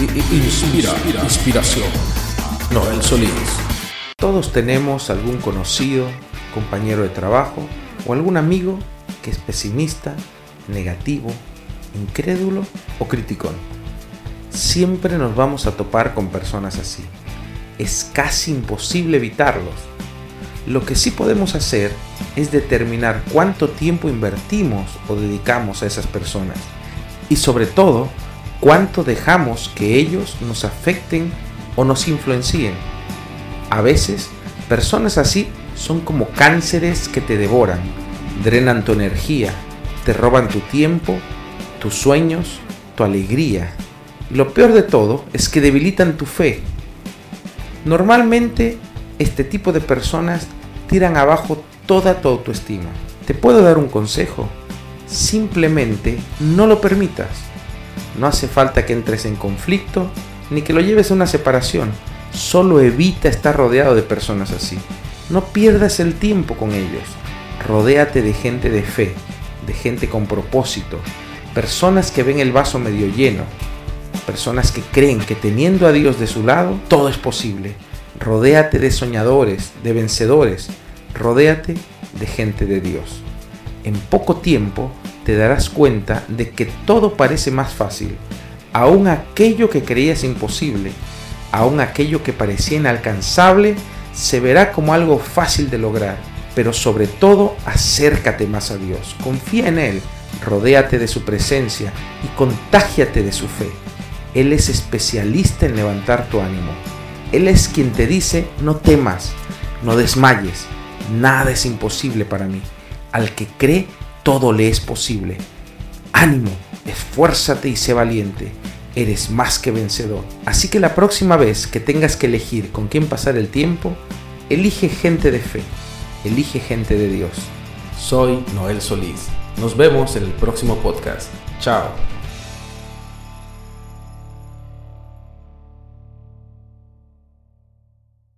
Inspira, inspiración. Noel Solís. Todos tenemos algún conocido, compañero de trabajo o algún amigo que es pesimista, negativo, incrédulo o criticón. Siempre nos vamos a topar con personas así. Es casi imposible evitarlos. Lo que sí podemos hacer es determinar cuánto tiempo invertimos o dedicamos a esas personas. Y sobre todo, cuánto dejamos que ellos nos afecten o nos influencien. A veces, personas así son como cánceres que te devoran, drenan tu energía, te roban tu tiempo, tus sueños, tu alegría. Y lo peor de todo es que debilitan tu fe. Normalmente, este tipo de personas tiran abajo toda tu autoestima. ¿Te puedo dar un consejo? Simplemente no lo permitas. No hace falta que entres en conflicto ni que lo lleves a una separación. Solo evita estar rodeado de personas así. No pierdas el tiempo con ellos. Rodéate de gente de fe, de gente con propósito, personas que ven el vaso medio lleno, personas que creen que teniendo a Dios de su lado, todo es posible. Rodéate de soñadores, de vencedores. Rodéate de gente de Dios. En poco tiempo te darás cuenta de que todo parece más fácil. Aún aquello que creías imposible, aún aquello que parecía inalcanzable, se verá como algo fácil de lograr. Pero sobre todo, acércate más a Dios. Confía en Él, rodéate de su presencia y contágiate de su fe. Él es especialista en levantar tu ánimo. Él es quien te dice, no temas, no desmayes, nada es imposible para mí. Al que cree, todo le es posible. Ánimo, esfuérzate y sé valiente. Eres más que vencedor. Así que la próxima vez que tengas que elegir con quién pasar el tiempo, elige gente de fe, elige gente de Dios. Soy Noel Solís. Nos vemos en el próximo podcast. Chao.